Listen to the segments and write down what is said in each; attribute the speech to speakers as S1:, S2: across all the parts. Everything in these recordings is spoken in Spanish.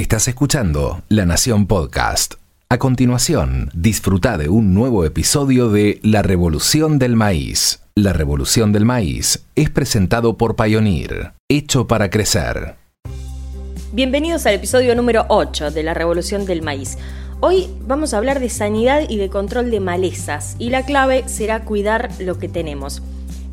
S1: Estás escuchando La Nación Podcast. A continuación, disfruta de un nuevo episodio de La Revolución del Maíz. La Revolución del Maíz es presentado por Pioneer, hecho para crecer.
S2: Bienvenidos al episodio número 8 de La Revolución del Maíz. Hoy vamos a hablar de sanidad y de control de malezas y la clave será cuidar lo que tenemos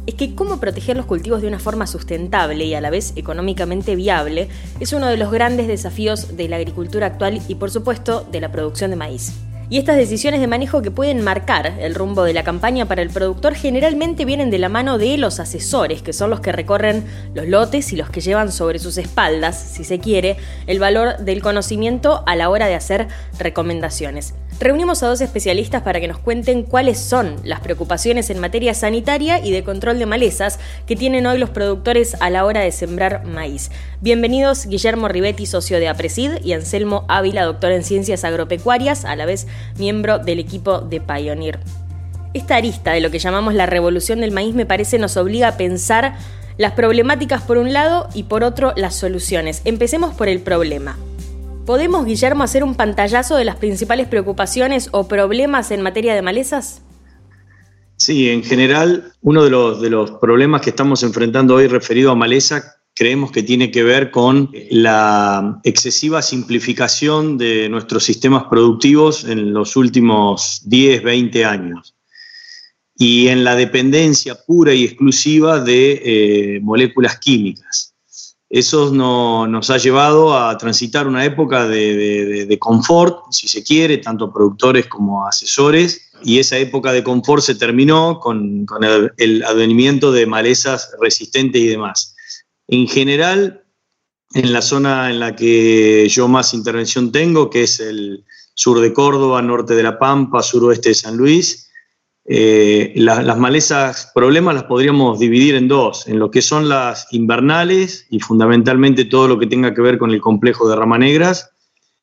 S2: es que cómo proteger los cultivos de una forma sustentable y a la vez económicamente viable es uno de los grandes desafíos de la agricultura actual y por supuesto de la producción de maíz. Y estas decisiones de manejo que pueden marcar el rumbo de la campaña para el productor generalmente vienen de la mano de los asesores, que son los que recorren los lotes y los que llevan sobre sus espaldas, si se quiere, el valor del conocimiento a la hora de hacer recomendaciones. Reunimos a dos especialistas para que nos cuenten cuáles son las preocupaciones en materia sanitaria y de control de malezas que tienen hoy los productores a la hora de sembrar maíz. Bienvenidos Guillermo Rivetti, socio de APRESID, y Anselmo Ávila, doctor en ciencias agropecuarias, a la vez miembro del equipo de Pioneer. Esta arista de lo que llamamos la revolución del maíz me parece nos obliga a pensar las problemáticas por un lado y por otro las soluciones. Empecemos por el problema. ¿Podemos, Guillermo, hacer un pantallazo de las principales preocupaciones o problemas en materia de malezas?
S3: Sí, en general, uno de los, de los problemas que estamos enfrentando hoy referido a maleza creemos que tiene que ver con la excesiva simplificación de nuestros sistemas productivos en los últimos 10, 20 años y en la dependencia pura y exclusiva de eh, moléculas químicas. Eso nos ha llevado a transitar una época de, confort, si se quiere, tanto productores como asesores, y esa época de confort se terminó con, el, advenimiento de malezas resistentes y demás. En general, en la zona en la que yo más intervención tengo, que es el sur de Córdoba, norte de La Pampa, suroeste de San Luis, eh, las malezas problemas las podríamos dividir en dos, en lo que son las invernales y fundamentalmente todo lo que tenga que ver con el complejo de ramanegras,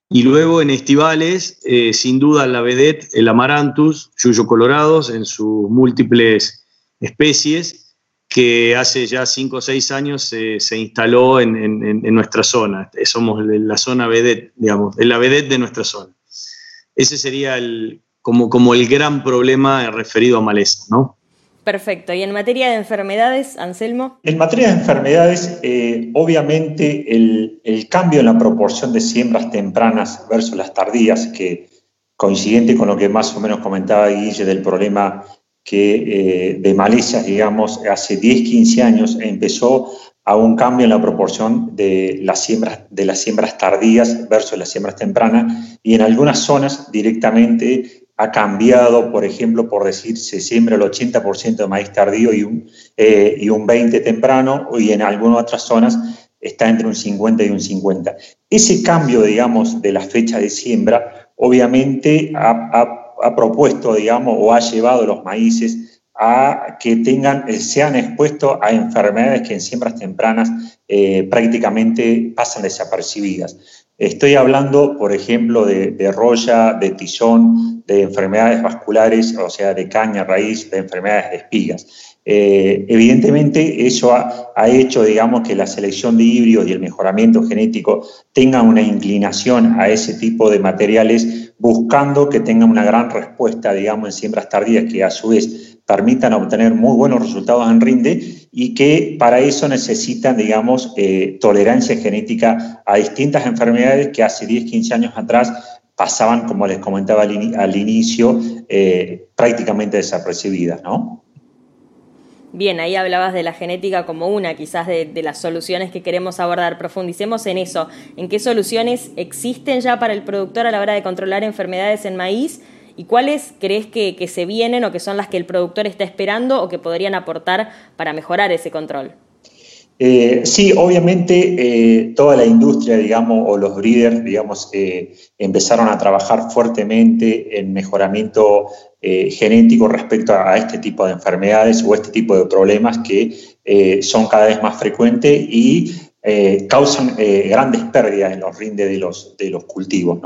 S3: y luego en estivales, eh, sin duda la vedette, el amaranthus, yuyo colorados en sus múltiples especies, que hace ya cinco o seis años se instaló en, nuestra zona. Somos la zona vedette, digamos, la vedette de nuestra zona. Ese sería el, como, el gran problema referido a maleza, ¿no?
S2: Perfecto. ¿Y en materia de enfermedades, Anselmo?
S4: En materia de enfermedades, eh, obviamente el, cambio en la proporción de siembras tempranas versus las tardías, que coincidente con lo que más o menos comentaba Guille del problema que eh, de malezas, digamos, hace 10, 15 años empezó a un cambio en la proporción de las siembras, de las siembras tardías versus las siembras tempranas y en algunas zonas directamente ha cambiado, por ejemplo, por decir, se siembra el 80% de maíz tardío y un, eh, y un 20% temprano, y en algunas otras zonas está entre un 50 y un 50. Ese cambio, digamos, de la fecha de siembra, obviamente ha, propuesto, digamos, o ha llevado los maíces a que tengan, eh, sean expuestos a enfermedades que en siembras tempranas eh, prácticamente pasan desapercibidas. Estoy hablando, por ejemplo, de, de roya, de tizón, de enfermedades vasculares, o sea, de caña, raíz, de enfermedades de espigas. Eh, evidentemente, eso ha, hecho, digamos, que la selección de híbridos y el mejoramiento genético tengan una inclinación a ese tipo de materiales, buscando que tengan una gran respuesta, digamos, en siembras tardías, que a su vez permitan obtener muy buenos resultados en rinde y que para eso necesitan, digamos, eh, tolerancia genética a distintas enfermedades que hace 10, 15 años atrás pasaban, como les comentaba al, inicio, eh, prácticamente desapercibidas, ¿no?
S2: Bien, ahí hablabas de la genética como una quizás de, las soluciones que queremos abordar. Profundicemos en eso. ¿En qué soluciones existen ya para el productor a la hora de controlar enfermedades en maíz? ¿Y cuáles crees que, se vienen o que son las que el productor está esperando o que podrían aportar para mejorar ese control?
S4: Eh, sí, obviamente eh, toda la industria, digamos, o los breeders, digamos, eh, empezaron a trabajar fuertemente en mejoramiento genético respecto a, este tipo de enfermedades o este tipo de problemas que son cada vez más frecuentes y causan grandes pérdidas en los rindes de los, de los cultivos,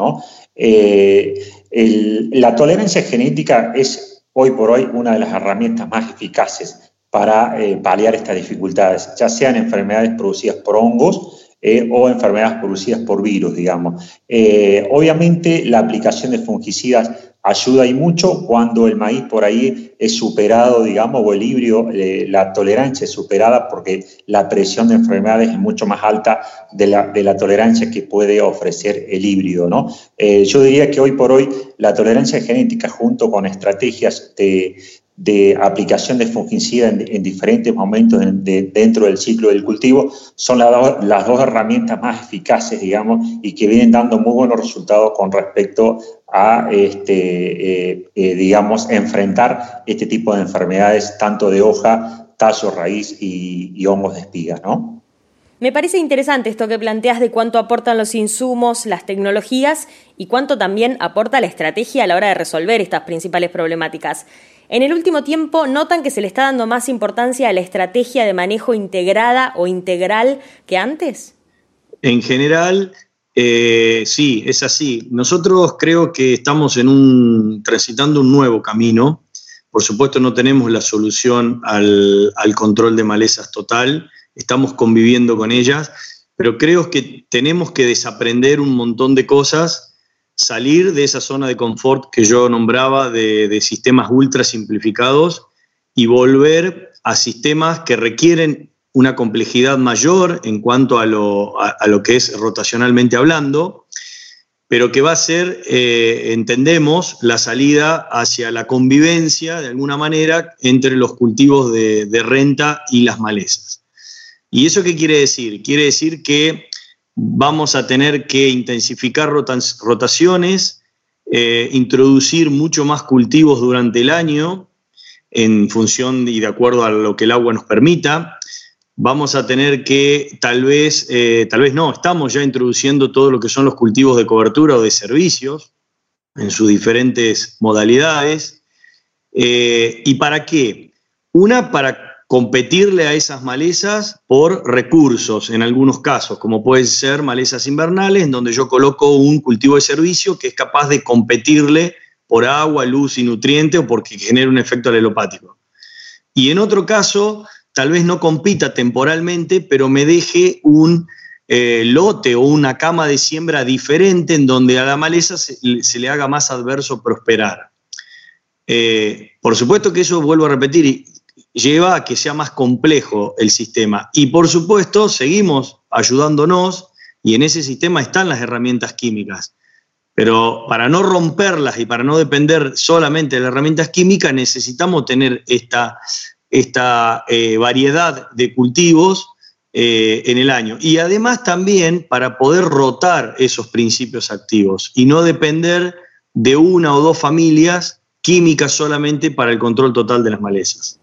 S4: la tolerancia genética es hoy por hoy una de las herramientas más eficaces para eh, paliar estas dificultades, ya sean enfermedades producidas por hongos eh, o enfermedades producidas por virus, digamos. Eh, obviamente la aplicación de fungicidas ayuda y mucho cuando el maíz por ahí es superado, digamos, o el híbrido, la tolerancia es superada porque la presión de enfermedades es mucho más alta de la, tolerancia que puede ofrecer el híbrido, ¿no? yo diría que hoy por hoy la tolerancia genética junto con estrategias de, de aplicación de fungicida en, diferentes momentos dentro del ciclo del cultivo son las dos herramientas más eficaces, digamos, y que vienen dando muy buenos resultados con respecto a, este, eh, eh, digamos, enfrentar este tipo de enfermedades, tanto de hoja, tallo, raíz y, y hongos de espiga, ¿no?
S2: Me parece interesante esto que planteas de cuánto aportan los insumos, las tecnologías y cuánto también aporta la estrategia a la hora de resolver estas principales problemáticas. En el último tiempo, ¿notan que se le está dando más importancia a la estrategia de manejo integrada o integral que antes?
S3: En general, eh, sí, es así. Nosotros creo que estamos en un, transitando un nuevo camino. Por supuesto, no tenemos la solución al, al control de malezas total, estamos conviviendo con ellas, pero creo que tenemos que desaprender un montón de cosas salir de esa zona de confort que yo nombraba de, sistemas ultra simplificados y volver a sistemas que requieren una complejidad mayor en cuanto a lo, lo que es rotacionalmente hablando, pero que va a ser, eh, entendemos, la salida hacia la convivencia, de alguna manera, entre los cultivos de, de renta y las malezas. ¿Y eso qué quiere decir? Quiere decir que vamos a tener que intensificar rotaciones, eh, introducir mucho más cultivos durante el año en función y de acuerdo a lo que el agua nos permita. Vamos a tener que, tal vez, eh, tal vez no, estamos ya introduciendo todo lo que son los cultivos de cobertura o de servicios en sus diferentes modalidades. Eh, ¿Y para qué? Una, para competirle a esas malezas por recursos en algunos casos, como pueden ser malezas invernales, en donde yo coloco un cultivo de servicio que es capaz de competirle por agua, luz y nutriente o porque genera un efecto alelopático. Y en otro caso, tal vez no compita temporalmente, pero me deje un eh, lote o una cama de siembra diferente en donde a la maleza se, le haga más adverso prosperar. Eh, por supuesto que eso, vuelvo a repetir, lleva a que sea más complejo el sistema. Y por supuesto, seguimos ayudándonos y en ese sistema están las herramientas químicas. Pero para no romperlas y para no depender solamente de las herramientas químicas, necesitamos tener esta, esta eh, variedad de cultivos eh, en el año. Y además también para poder rotar esos principios activos y no depender de una o dos familias químicas solamente para el control total de las malezas.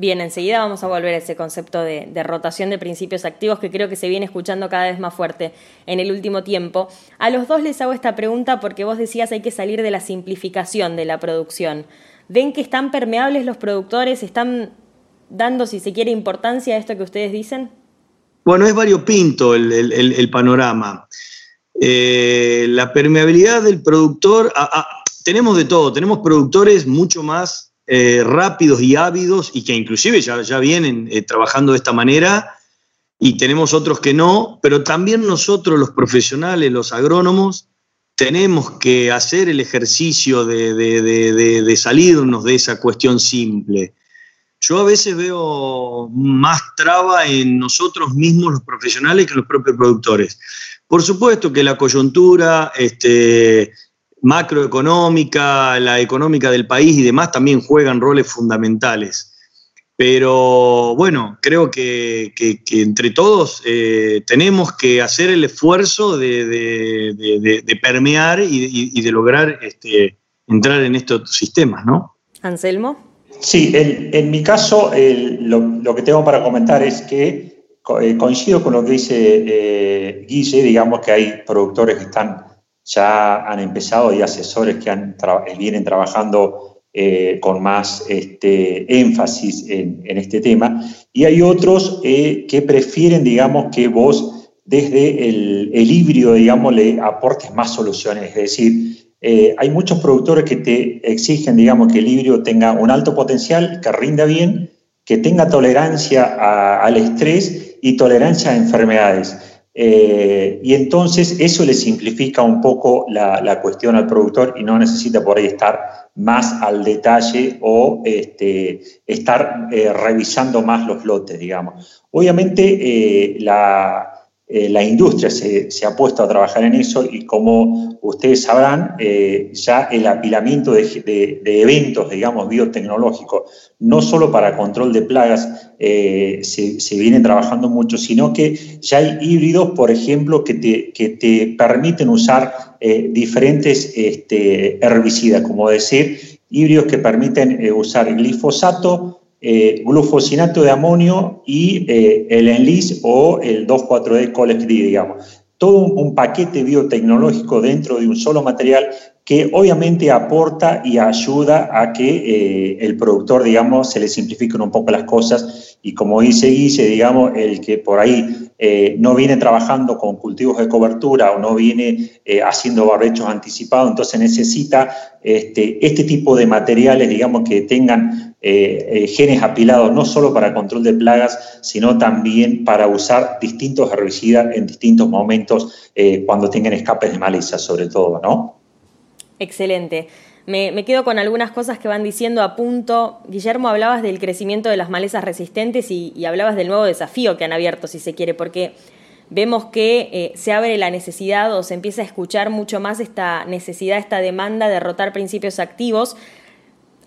S2: Bien, enseguida vamos a volver a ese concepto de, rotación de principios activos que creo que se viene escuchando cada vez más fuerte en el último tiempo. A los dos les hago esta pregunta porque vos decías hay que salir de la simplificación de la producción. ¿Ven que están permeables los productores? ¿Están dando, si se quiere, importancia a esto que ustedes dicen?
S3: Bueno, es variopinto el, el, panorama. Eh, la permeabilidad del productor, tenemos de todo, tenemos productores mucho más eh, rápidos y ávidos y que inclusive ya, ya vienen eh, trabajando de esta manera y tenemos otros que no, pero también nosotros los profesionales, los agrónomos, tenemos que hacer el ejercicio de, de, salirnos de esa cuestión simple. Yo a veces veo más traba en nosotros mismos los profesionales que en los propios productores. Por supuesto que la coyuntura, este, macroeconómica, la económica del país y demás también juegan roles fundamentales. Pero bueno, creo que, entre todos eh, tenemos que hacer el esfuerzo de, permear y, de lograr este, entrar en estos sistemas, ¿no?
S2: Anselmo.
S4: Sí, en, mi caso lo, que tengo para comentar es que eh, coincido con lo que dice eh, Guille, digamos que hay productores que están ya han empezado, y asesores que han vienen trabajando eh, con más este, énfasis en, este tema, y hay otros eh, que prefieren, digamos, que vos desde el, el, híbrido, digamos, le aportes más soluciones, es decir, eh, hay muchos productores que te exigen, digamos, que el híbrido tenga un alto potencial, que rinda bien, que tenga tolerancia al estrés y tolerancia a enfermedades. Eh, y entonces eso le simplifica un poco la, cuestión al productor y no necesita por ahí estar más al detalle o este, estar eh, revisando más los lotes, digamos. Obviamente eh, la, eh, la industria se, ha puesto a trabajar en eso y como ustedes sabrán, eh, ya el apilamiento de, eventos, digamos, biotecnológicos, no solo para control de plagas, eh, se, viene trabajando mucho, sino que ya hay híbridos, por ejemplo, que te, que te permiten usar diferentes este, herbicidas, como decir, híbridos que permiten usar glifosato, eh, glufosinato de amonio y eh, el ENLIS o el 2,4-D Colex digamos. Todo un, paquete biotecnológico dentro de un solo material que obviamente aporta y ayuda a que eh, el productor, digamos, se le simplifiquen un poco las cosas y como dice Guille, digamos, el que por ahí no viene trabajando con cultivos de cobertura o no viene haciendo barbechos anticipados, entonces necesita este, este tipo de materiales, digamos, que tengan genes apilados no solo para control de plagas, sino también para usar distintos herbicidas en distintos momentos cuando tengan escapes de maleza, sobre todo, ¿no?
S2: Excelente. Me, quedo con algunas cosas que van diciendo a punto. Guillermo, hablabas del crecimiento de las malezas resistentes y, hablabas del nuevo desafío que han abierto, si se quiere, porque vemos que eh, se abre la necesidad o se empieza a escuchar mucho más esta necesidad, esta demanda de rotar principios activos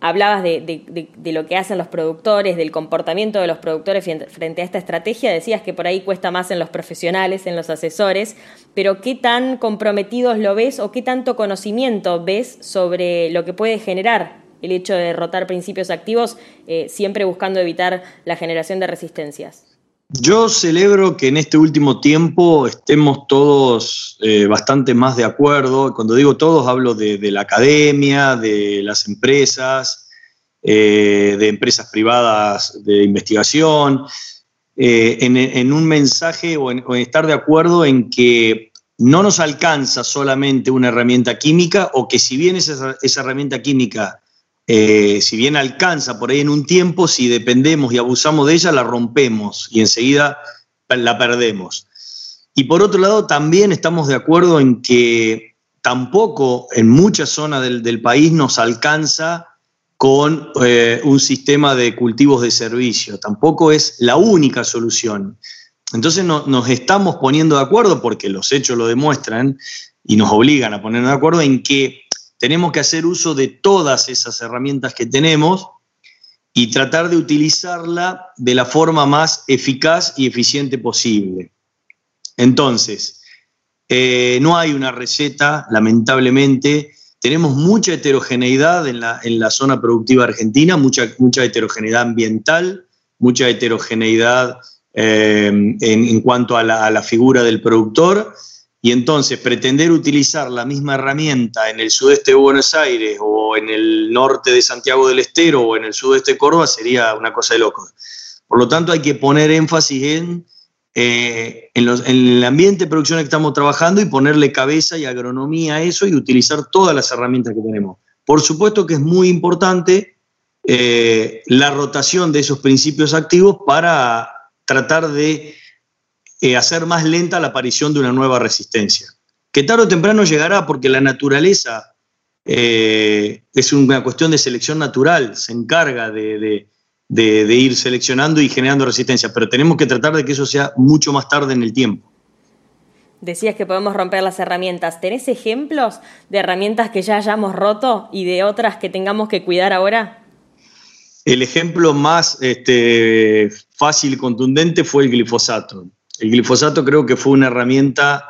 S2: hablabas de, lo que hacen los productores, del comportamiento de los productores frente a esta estrategia, decías que por ahí cuesta más en los profesionales, en los asesores, pero ¿qué tan comprometidos lo ves o qué tanto conocimiento ves sobre lo que puede generar el hecho de derrotar principios activos, eh, siempre buscando evitar la generación de resistencias?
S3: Yo celebro que en este último tiempo estemos todos eh, bastante más de acuerdo. Cuando digo todos, hablo de, la academia, de las empresas, eh, de empresas privadas de investigación, eh, en, un mensaje o en, estar de acuerdo en que no nos alcanza solamente una herramienta química o que si bien esa herramienta química eh, si bien alcanza por ahí en un tiempo, si dependemos y abusamos de ella, la rompemos y enseguida la perdemos. Y por otro lado, también estamos de acuerdo en que tampoco en muchas zonas del, país nos alcanza con eh, un sistema de cultivos de servicio. Tampoco es la única solución. Entonces nos estamos poniendo de acuerdo, porque los hechos lo demuestran y nos obligan a ponernos de acuerdo en que tenemos que hacer uso de todas esas herramientas que tenemos y tratar de utilizarla de la forma más eficaz y eficiente posible. Entonces, eh, no hay una receta, lamentablemente. Tenemos mucha heterogeneidad en la, zona productiva argentina, mucha, mucha heterogeneidad ambiental, mucha heterogeneidad eh, en, cuanto a la figura del productor y entonces pretender utilizar la misma herramienta en el sudeste de Buenos Aires o en el norte de Santiago del Estero o en el sudeste de Córdoba sería una cosa de locos. Por lo tanto, hay que poner énfasis en, eh, en, el ambiente de producción que estamos trabajando y ponerle cabeza y agronomía a eso y utilizar todas las herramientas que tenemos. Por supuesto que es muy importante eh, la rotación de esos principios activos para tratar de eh, hacer más lenta la aparición de una nueva resistencia. Que tarde o temprano llegará porque la naturaleza eh, es una cuestión de selección natural, se encarga de, ir seleccionando y generando resistencia, pero tenemos que tratar de que eso sea mucho más tarde en el tiempo.
S2: Decías que podemos romper las herramientas. ¿Tenés ejemplos de herramientas que ya hayamos roto y de otras que tengamos que cuidar ahora?
S3: El ejemplo más este, fácil y contundente fue el glifosato. El glifosato creo que fue una herramienta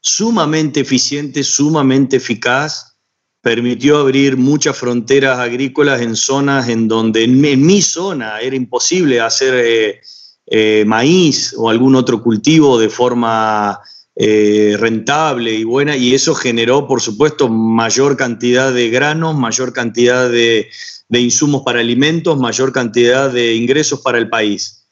S3: sumamente eficiente, sumamente eficaz, permitió abrir muchas fronteras agrícolas en zonas en donde en, mi zona era imposible hacer eh, eh, maíz o algún otro cultivo de forma eh, rentable y buena, y eso generó, por supuesto, mayor cantidad de granos, mayor cantidad de insumos para alimentos, mayor cantidad de ingresos para el país.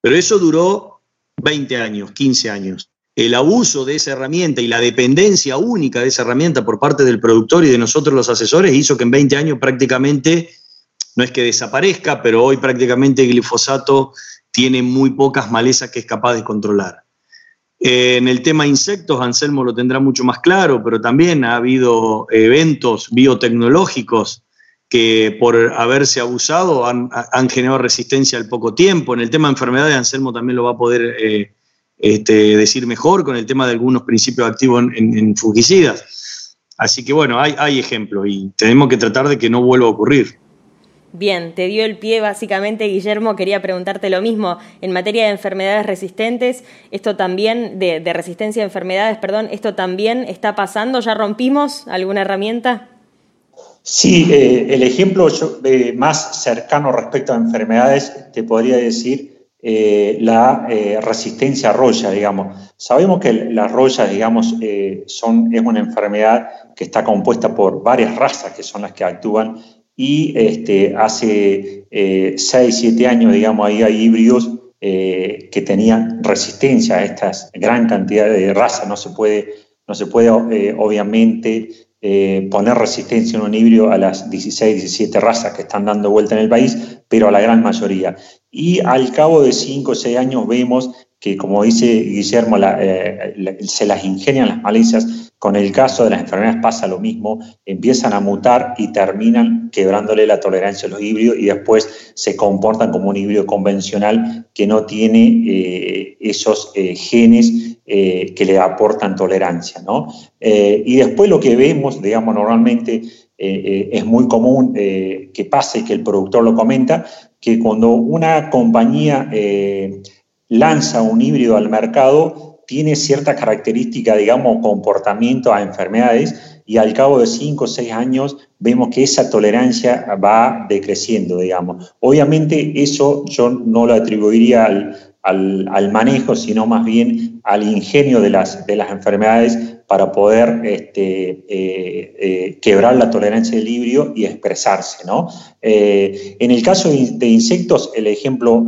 S3: Pero eso duró 20 años, 15 años. El abuso de esa herramienta y la dependencia única de esa herramienta por parte del productor y de nosotros los asesores hizo que en 20 años prácticamente, no es que desaparezca, pero hoy prácticamente el glifosato tiene muy pocas malezas que es capaz de controlar. En el tema insectos, Anselmo lo tendrá mucho más claro, pero también ha habido eventos biotecnológicos que por haberse abusado han, generado resistencia al poco tiempo. En el tema de enfermedades, Anselmo también lo va a poder eh, este, decir mejor con el tema de algunos principios activos en, fungicidas. Así que bueno, hay, hay ejemplos y tenemos que tratar de que no vuelva a ocurrir.
S2: Bien, te dio el pie básicamente, Guillermo, quería preguntarte lo mismo. En materia de enfermedades resistentes, esto también, de, resistencia a enfermedades, perdón, ¿esto también está pasando? ¿Ya rompimos alguna herramienta?
S4: Sí, eh, el ejemplo más cercano respecto a enfermedades, te podría decir eh, la eh, resistencia a roya, digamos. Sabemos que las royas, digamos, son, es una enfermedad que está compuesta por varias razas que son las que actúan y este, hace 6, 7 años, digamos, ahí hay híbridos que tenían resistencia a esta gran cantidad de razas. No se puede, no se puede obviamente eh, poner resistencia en un híbrido a las 16, 17 razas que están dando vuelta en el país, pero a la gran mayoría. Y al cabo de 5 o 6 años vemos que, como dice Guillermo, eh, se las ingenian las malezas. Con el caso de las enfermedades pasa lo mismo, empiezan a mutar y terminan quebrándole la tolerancia a los híbridos y después se comportan como un híbrido convencional que no tiene eh, esos genes eh, que le aportan tolerancia. ¿no? Eh, y después lo que vemos, digamos, normalmente eh, es muy común que pase, que el productor lo comenta, que cuando una compañía lanza un híbrido al mercado, tiene cierta característica, digamos, comportamiento a enfermedades y al cabo de 5 o 6 años vemos que esa tolerancia va decreciendo, digamos. Obviamente eso yo no lo atribuiría al, al, manejo, sino más bien al ingenio de las, de las enfermedades para poder este, eh, eh, quebrar la tolerancia del librio y expresarse. ¿no? Eh, en el caso de insectos, el ejemplo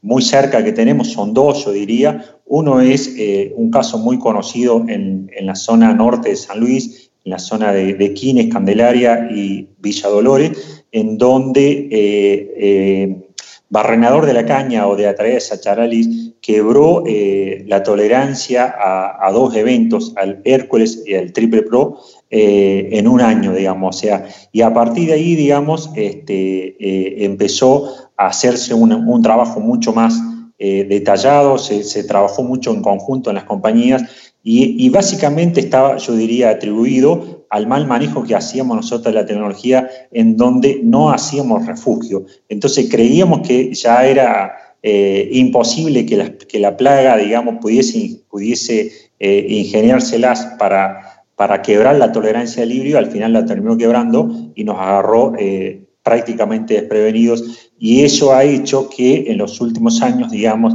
S4: muy cerca que tenemos son dos, yo diría. Uno es un caso muy conocido en, en, la zona norte de San Luis, en la zona de, de Quines, Candelaria y Villa Dolores, en donde Barrenador de la Caña o de Atraea Sacharalis quebró eh, la tolerancia a, dos eventos, al Hércules y al Triple Pro, eh, en un año, digamos. O sea, y a partir de ahí, digamos, este, eh, empezó a hacerse un, trabajo mucho más detallado, se, trabajó mucho en conjunto en las compañías y básicamente estaba, yo diría, atribuido al mal manejo que hacíamos nosotros de la tecnología en donde no hacíamos refugio. Entonces creíamos que ya era eh, imposible que la, que la, plaga, digamos, pudiese, pudiese eh, ingeniárselas para, para quebrar la tolerancia del híbrido, al final la terminó quebrando y nos agarró eh, prácticamente desprevenidos y eso ha hecho que en los últimos años, digamos,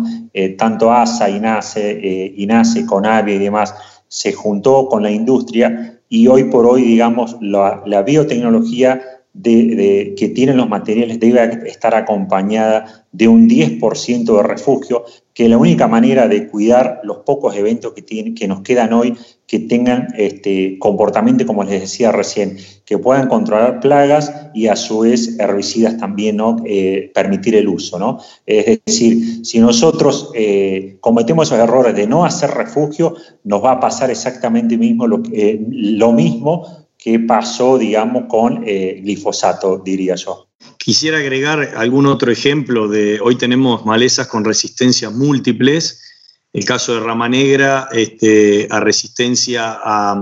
S4: tanto ASA, INASE, INASE, CONAVIA y demás, se juntó con la industria y hoy por hoy, digamos, la, biotecnología que tienen los materiales debe estar acompañada de un 10% de refugio, que la única manera de cuidar los pocos eventos que, que nos quedan hoy, que tengan este comportamiento, como les decía recién, que puedan controlar plagas y a su vez herbicidas también, ¿no? Eh, permitir el uso. ¿no? Es decir, si nosotros eh, cometemos esos errores de no hacer refugio, nos va a pasar exactamente mismo lo, eh, lo mismo que pasó, digamos, con glifosato, diría yo.
S3: Quisiera agregar algún otro ejemplo de, hoy tenemos malezas con resistencias múltiples, el caso de rama negra este, a resistencia a,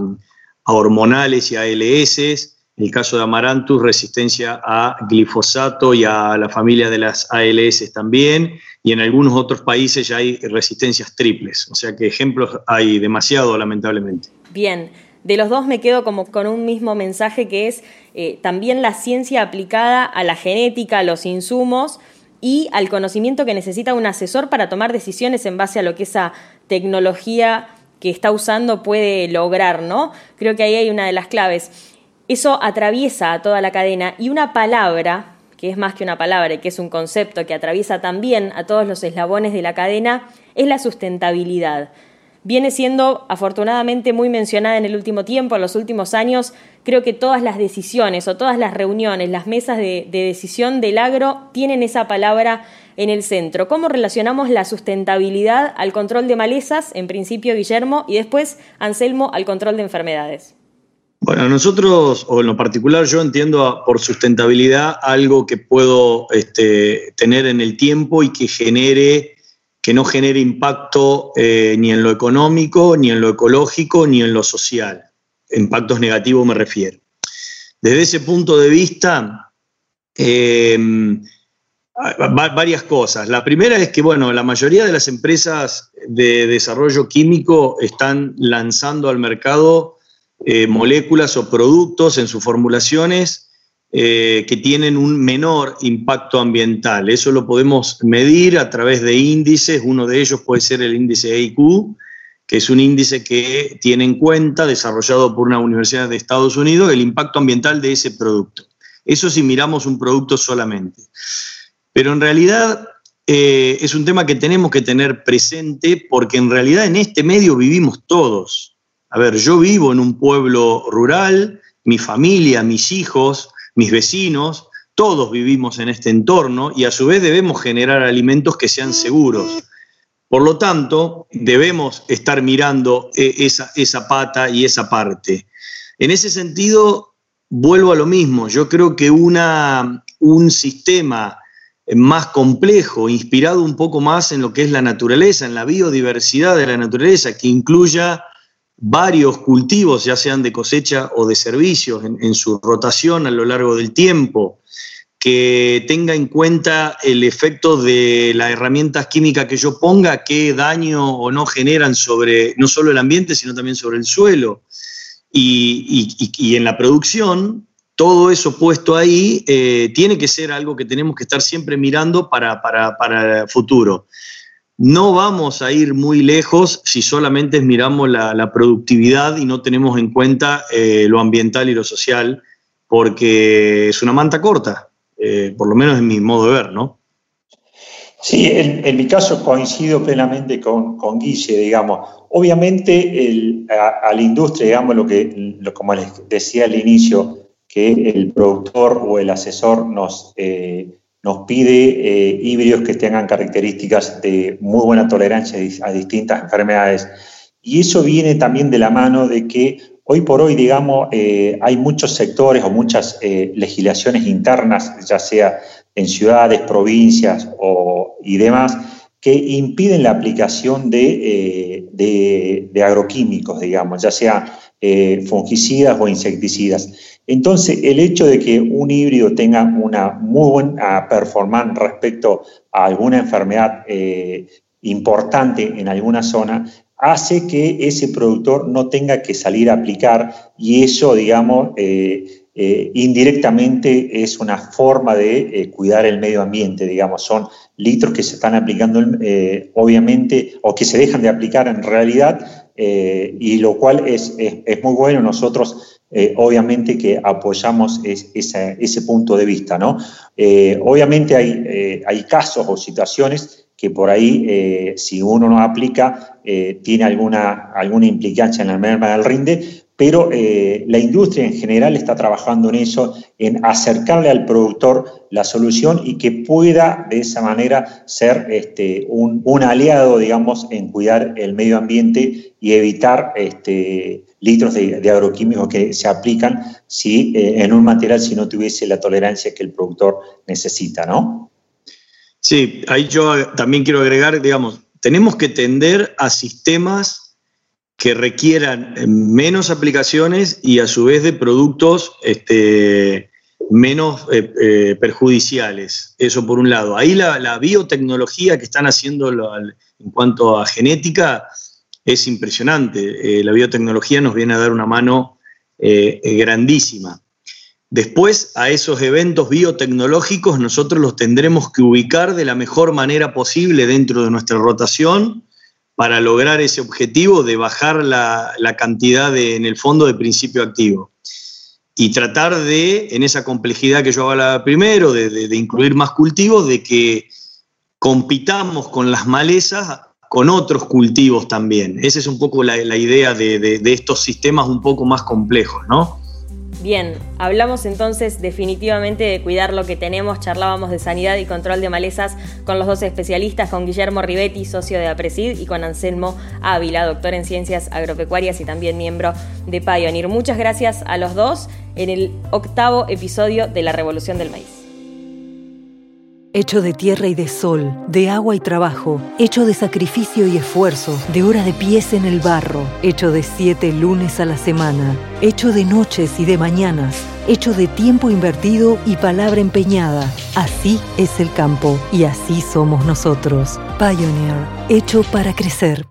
S3: hormonales y a ALS, el caso de Amaranthus, resistencia a glifosato y a la familia de las ALS también, y en algunos otros países ya hay resistencias triples, o sea que ejemplos hay demasiado, lamentablemente.
S2: Bien, de los dos me quedo como con un mismo mensaje que es eh, también la ciencia aplicada a la genética, a los insumos y al conocimiento que necesita un asesor para tomar decisiones en base a lo que esa tecnología que está usando puede lograr, ¿no? Creo que ahí hay una de las claves. Eso atraviesa a toda la cadena y una palabra, que es más que una palabra y que es un concepto que atraviesa también a todos los eslabones de la cadena, es la sustentabilidad. viene siendo afortunadamente muy mencionada en el último tiempo, en los últimos años. Creo que todas las decisiones o todas las reuniones, las mesas de, decisión del agro tienen esa palabra en el centro. ¿Cómo relacionamos la sustentabilidad al control de malezas, en principio Guillermo, y después Anselmo al control de enfermedades?
S3: Bueno, nosotros, o en lo particular yo entiendo por sustentabilidad algo que puedo este, tener en el tiempo y que genere que no genere impacto eh, ni en lo económico, ni en lo ecológico, ni en lo social. Impactos negativos me refiero. Desde ese punto de vista, em, varias cosas. La primera es que, bueno, la mayoría de las empresas de desarrollo químico están lanzando al mercado eh, moléculas o productos en sus formulaciones eh, que tienen un menor impacto ambiental. Eso lo podemos medir a través de índices. Uno de ellos puede ser el índice EIQ, que es un índice que tiene en cuenta, desarrollado por una universidad de Estados Unidos, el impacto ambiental de ese producto. Eso si miramos un producto solamente. Pero en realidad eh, es un tema que tenemos que tener presente porque en realidad en este medio vivimos todos. A ver, yo vivo en un pueblo rural, mi familia, mis hijos, mis vecinos, todos vivimos en este entorno y a su vez debemos generar alimentos que sean seguros. Por lo tanto, debemos estar mirando eh, esa, esa pata y esa parte. En ese sentido, vuelvo a lo mismo, yo creo que una, un sistema más complejo, inspirado un poco más en lo que es la naturaleza, en la biodiversidad de la naturaleza, que incluya varios cultivos, ya sean de cosecha o de servicios, en, su rotación a lo largo del tiempo, que tenga en cuenta el efecto de las herramientas químicas que yo ponga, qué daño o no generan sobre no solo el ambiente, sino también sobre el suelo. Y, en la producción, todo eso puesto ahí eh, tiene que ser algo que tenemos que estar siempre mirando para, para, para el futuro. No vamos a ir muy lejos si solamente miramos la, productividad y no tenemos en cuenta eh, lo ambiental y lo social, porque es una manta corta, eh, por lo menos en mi modo de ver, ¿no?
S4: Sí, en, mi caso coincido plenamente con, Guille, digamos. Obviamente a, la industria, digamos, lo que, como les decía al inicio, que el productor o el asesor nos, eh, nos pide eh, híbridos que tengan características de muy buena tolerancia a distintas enfermedades. Y eso viene también de la mano de que hoy por hoy, digamos, eh, hay muchos sectores o muchas eh, legislaciones internas, ya sea en ciudades, provincias o, y demás, que impiden la aplicación de, de agroquímicos, digamos, ya sea fungicidas o insecticidas. Entonces, el hecho de que un híbrido tenga una muy buena performance respecto a alguna enfermedad eh, importante en alguna zona, hace que ese productor no tenga que salir a aplicar y eso, digamos, eh, eh, indirectamente es una forma de cuidar el medio ambiente, digamos, son litros que se están aplicando, obviamente, o que se dejan de aplicar en realidad, y lo cual es, es muy bueno. Nosotros eh, obviamente que apoyamos ese punto de vista. ¿no? Eh, obviamente hay, eh, hay, casos o situaciones que por ahí, si uno no aplica, tiene alguna, alguna implicancia en la merma del rinde, pero la industria en general está trabajando en eso, en acercarle al productor la solución y que pueda de esa manera ser este, un, un, aliado, digamos, en cuidar el medio ambiente y evitar este, litros de, agroquímicos que se aplican si, eh, en un material si no tuviese la tolerancia que el productor necesita, ¿no?
S3: Sí, ahí yo también quiero agregar, digamos, tenemos que tender a sistemas que requieran eh, menos aplicaciones y a su vez de productos este, menos eh, perjudiciales. Eso por un lado. Ahí la, biotecnología que están haciendo en cuanto a genética es impresionante. Eh, la biotecnología nos viene a dar una mano eh, eh, grandísima. Después, a esos eventos biotecnológicos nosotros los tendremos que ubicar de la mejor manera posible dentro de nuestra rotación para lograr ese objetivo de bajar la, cantidad en el fondo de principio activo. Y tratar de, en esa complejidad que yo hablaba primero, de incluir más cultivos, de que compitamos con las malezas con otros cultivos también. Esa es un poco la, idea de, de estos sistemas un poco más complejos, ¿no?
S2: Bien, hablamos entonces definitivamente de cuidar lo que tenemos, charlábamos de sanidad y control de malezas con los dos especialistas, con Guillermo Rivetti, socio de APRESID, y con Anselmo Ávila, doctor en ciencias agropecuarias y también miembro de Pioneer. Muchas gracias a los dos en el octavo episodio de La Revolución del Maíz
S5: hecho de tierra y de sol, de agua y trabajo, hecho de sacrificio y esfuerzo, de hora de pies en el barro, hecho de siete lunes a la semana, hecho de noches y de mañanas, hecho de tiempo invertido y palabra empeñada. Así es el campo y así somos nosotros. Pioneer, hecho para crecer.